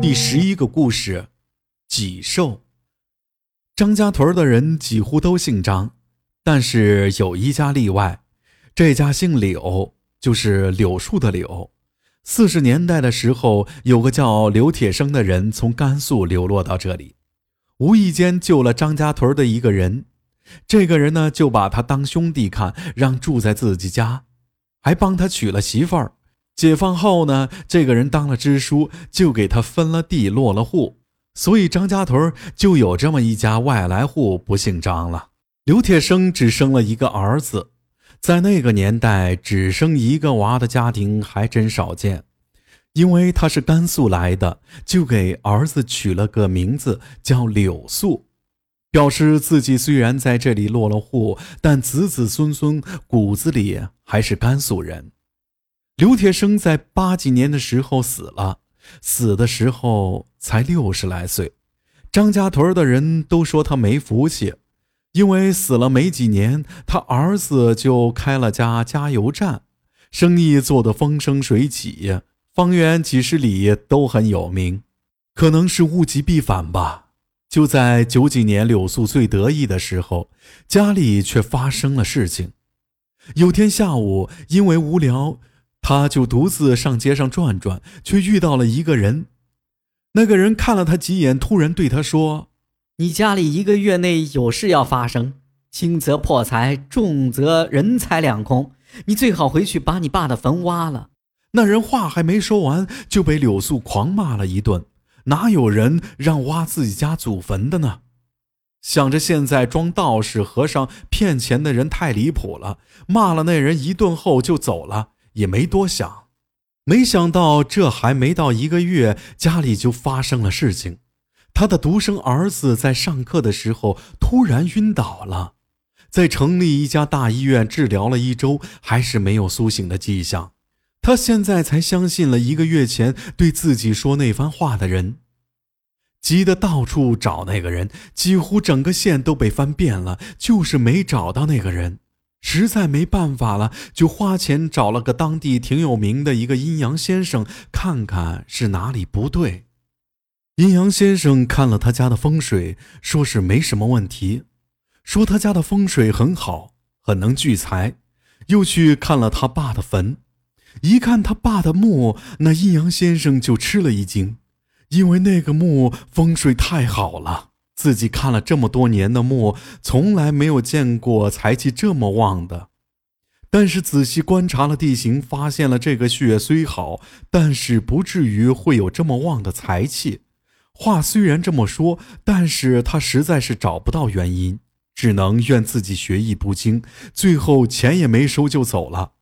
第十一个故事，己寿。张家屯的人几乎都姓张，但是有一家例外，这家姓柳，就是柳树的柳。四十年代的时候，有个叫刘铁生的人从甘肃流落到这里，无意间救了张家屯的一个人。这个人呢，就把他当兄弟看，让住在自己家，还帮他娶了媳妇儿。解放后呢，这个人当了支书，就给他分了地，落了户，所以张家屯就有这么一家外来户，不姓张了。刘铁生只生了一个儿子，在那个年代，只生一个娃的家庭还真少见。因为他是甘肃来的，就给儿子取了个名字叫柳素，表示自己虽然在这里落了户，但子子孙孙骨子里还是甘肃人。刘铁生在八几年的时候死了，死的时候才六十来岁。张家屯的人都说他没福气，因为死了没几年，他儿子就开了家加油站，生意做得风生水起，方圆几十里都很有名。可能是物极必反吧。就在九几年柳素最得意的时候，家里却发生了事情。有天下午，因为无聊。他就独自上街上转转，却遇到了一个人。那个人看了他几眼，突然对他说：“你家里一个月内有事要发生，轻则破财，重则人财两空。你最好回去把你爸的坟挖了。”那人话还没说完，就被柳素狂骂了一顿。哪有人让挖自己家祖坟的呢？想着现在装道士、和尚骗钱的人太离谱了，骂了那人一顿后就走了。也没多想，没想到这还没到一个月，家里就发生了事情。他的独生儿子在上课的时候突然晕倒了，在城里一家大医院治疗了一周，还是没有苏醒的迹象。他现在才相信了一个月前对自己说那番话的人，急得到处找那个人，几乎整个县都被翻遍了，就是没找到那个人。实在没办法了，就花钱找了个当地挺有名的一个阴阳先生，看看是哪里不对。阴阳先生看了他家的风水，说是没什么问题，说他家的风水很好，很能聚财。又去看了他爸的坟，一看他爸的墓，那阴阳先生就吃了一惊，因为那个墓风水太好了。自己看了这么多年的墓，从来没有见过财气这么旺的。但是仔细观察了地形，发现了这个穴虽好，但是不至于会有这么旺的财气。话虽然这么说，但是他实在是找不到原因，只能怨自己学艺不精，最后钱也没收就走了。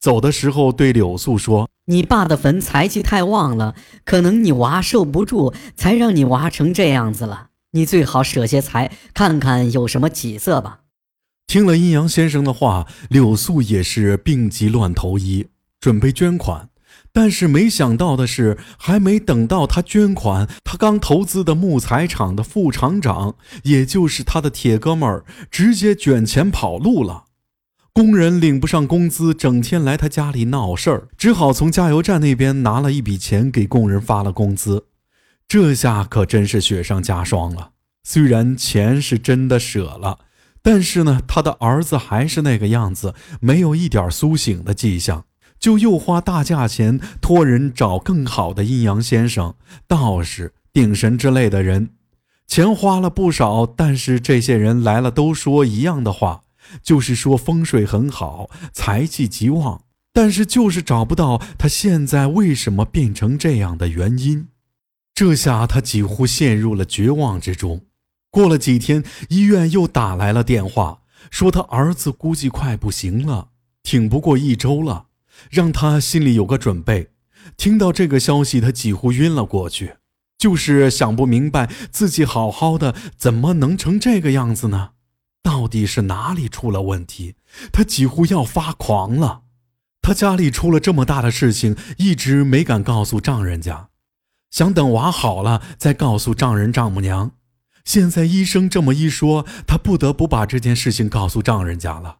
走的时候对柳素说：“你爸的坟财气太旺了，可能你娃受不住，才让你娃成这样子了。”你最好舍些财，看看有什么起色吧。听了阴阳先生的话，柳素也是病急乱投医，准备捐款。但是没想到的是，还没等到他捐款，他刚投资的木材厂的副厂长，也就是他的铁哥们儿，直接卷钱跑路了。工人领不上工资，整天来他家里闹事儿，只好从加油站那边拿了一笔钱给工人发了工资。这下可真是雪上加霜了。虽然钱是真的舍了，但是呢，他的儿子还是那个样子，没有一点苏醒的迹象，就又花大价钱托人找更好的阴阳先生、道士、顶神之类的人，钱花了不少，但是这些人来了都说一样的话，就是说风水很好，财气极旺，但是就是找不到他现在为什么变成这样的原因。这下他几乎陷入了绝望之中。过了几天，医院又打来了电话，说他儿子估计快不行了，挺不过一周了，让他心里有个准备。听到这个消息，他几乎晕了过去，就是想不明白自己好好的怎么能成这个样子呢？到底是哪里出了问题？他几乎要发狂了。他家里出了这么大的事情，一直没敢告诉丈人家。想等娃好了再告诉丈人丈母娘，现在医生这么一说，他不得不把这件事情告诉丈人家了，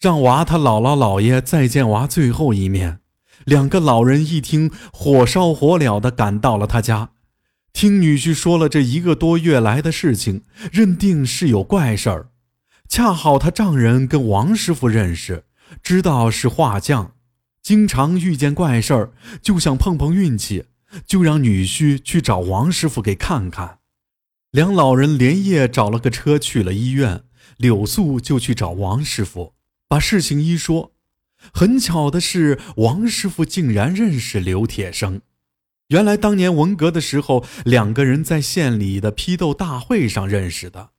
让娃他姥姥姥爷再见娃最后一面。两个老人一听，火烧火燎的赶到了他家，听女婿说了这一个多月来的事情，认定是有怪事儿。恰好他丈人跟王师傅认识，知道是画匠，经常遇见怪事儿，就想碰碰运气，就让女婿去找王师傅给看看。两老人连夜找了个车去了医院，柳素就去找王师傅，把事情一说。很巧的是，王师傅竟然认识刘铁生。原来当年文革的时候，两个人在县里的批斗大会上认识的。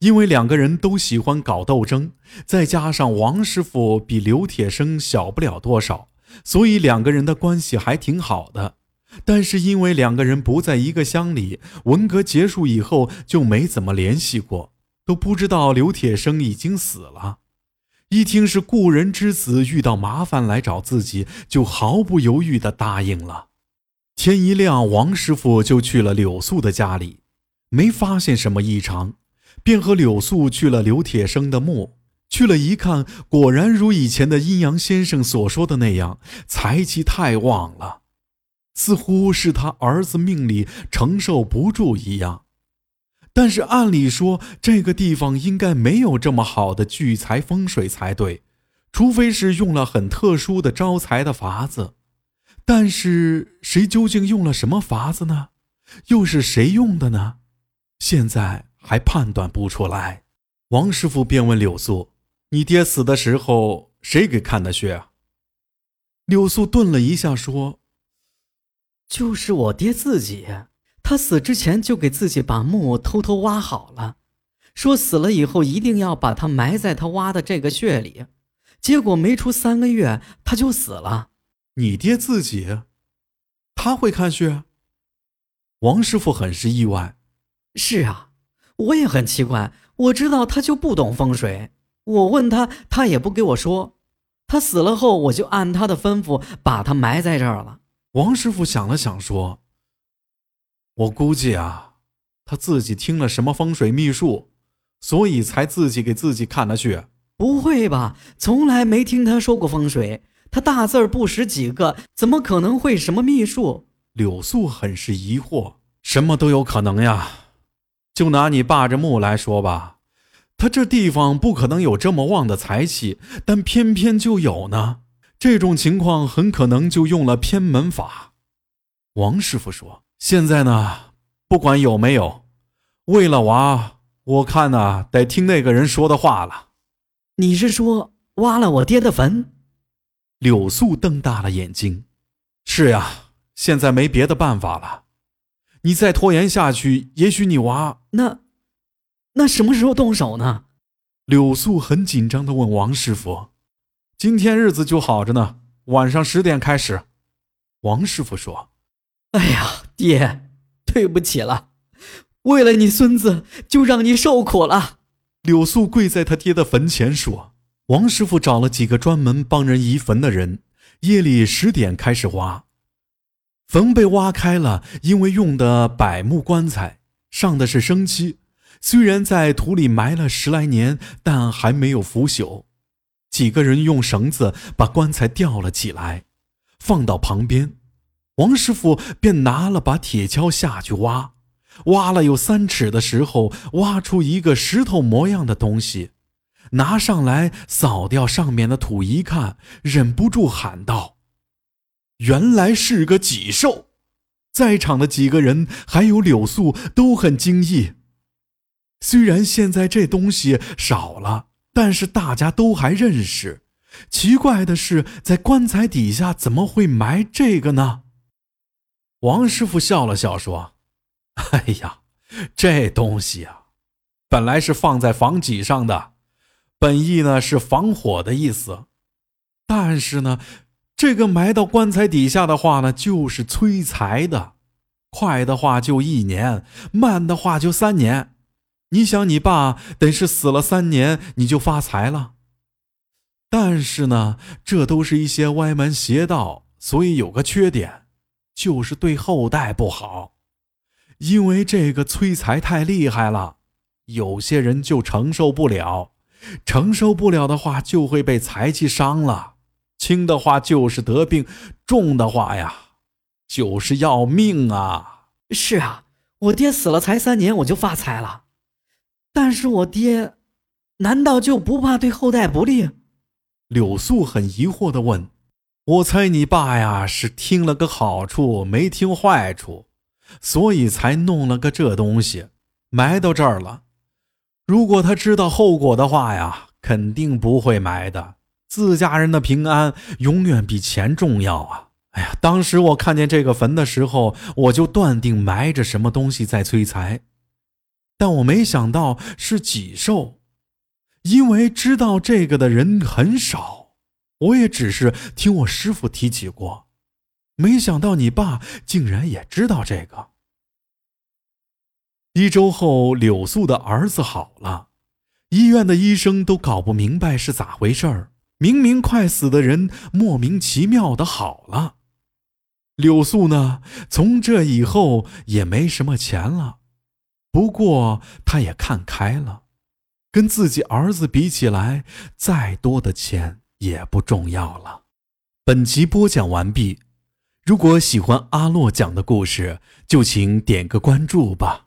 因为两个人都喜欢搞斗争，再加上王师傅比刘铁生小不了多少，所以两个人的关系还挺好的。但是因为两个人不在一个乡里，文革结束以后就没怎么联系过，都不知道刘铁生已经死了。一听是故人之子遇到麻烦来找自己，就毫不犹豫地答应了。天一亮，王师傅就去了柳素的家里，没发现什么异常，便和柳素去了刘铁生的墓。去了一看，果然如以前的阴阳先生所说的那样，财气太旺了，似乎是他儿子命里承受不住一样。但是按理说，这个地方应该没有这么好的聚财风水才对，除非是用了很特殊的招财的法子。但是谁究竟用了什么法子呢？又是谁用的呢？现在还判断不出来。王师傅便问柳素：“你爹死的时候，谁给看的穴啊？”柳素顿了一下，说：“就是我爹自己。”他死之前就给自己把墓偷偷挖好了，说死了以后一定要把他埋在他挖的这个穴里。结果没出三个月他就死了。你爹自己，他会看穴？王师傅很是意外。是啊，我也很奇怪。我知道他就不懂风水，我问他，他也不给我说。他死了后，我就按他的吩咐把他埋在这儿了。王师傅想了想说。我估计啊，他自己听了什么风水秘术，所以才自己给自己看了去。不会吧？从来没听他说过风水，他大字不识几个，怎么可能会什么秘术？柳素很是疑惑。什么都有可能呀。就拿你爸这墓来说吧，他这地方不可能有这么旺的财气，但偏偏就有呢。这种情况很可能就用了偏门法。王师傅说。现在呢，不管有没有，为了娃，我看呢得听那个人说的话了。你是说挖了我爹的坟？柳素瞪大了眼睛。是呀，现在没别的办法了。你再拖延下去，也许你娃那……那什么时候动手呢？柳素很紧张的问王师傅：“今天日子就好着呢，晚上十点开始。”王师傅说。哎呀，爹，对不起了，为了你孙子，就让你受苦了。柳素跪在他爹的坟前说：“王师傅找了几个专门帮人移坟的人，夜里十点开始挖，坟被挖开了，因为用的柏木棺材，上的是生漆，虽然在土里埋了十来年，但还没有腐朽。几个人用绳子把棺材吊了起来，放到旁边。”王师傅便拿了把铁锹下去挖，挖了有三尺的时候，挖出一个石头模样的东西，拿上来扫掉上面的土，一看，忍不住喊道：“原来是个脊兽！”在场的几个人还有柳素都很惊异。虽然现在这东西少了，但是大家都还认识。奇怪的是，在棺材底下怎么会埋这个呢？王师傅笑了笑说：“哎呀，这东西啊，本来是放在房脊上的，本意呢是防火的意思。但是呢，这个埋到棺材底下的话呢，就是催财的。快的话就一年，慢的话就三年。你想，你爸得是死了三年，你就发财了。但是呢，这都是一些歪门邪道，所以有个缺点。”就是对后代不好，因为这个催财太厉害了，有些人就承受不了，承受不了的话就会被财气伤了，轻的话就是得病，重的话呀就是要命啊！是啊，我爹死了才三年，我就发财了。但是我爹，难道就不怕对后代不利？柳素很疑惑地问：“我猜你爸呀是听了个好处没听坏处，所以才弄了个这东西，埋到这儿了。如果他知道后果的话呀，肯定不会埋的。自家人的平安永远比钱重要啊！哎呀，当时我看见这个坟的时候，我就断定埋着什么东西在催财，但我没想到是己寿。”因为知道这个的人很少，我也只是听我师傅提起过，没想到你爸竟然也知道这个。一周后，柳素的儿子好了，医院的医生都搞不明白是咋回事儿，明明快死的人莫名其妙的好了。柳素呢，从这以后也没什么钱了，不过他也看开了。跟自己儿子比起来，再多的钱也不重要了。本集播讲完毕，如果喜欢阿洛讲的故事，就请点个关注吧。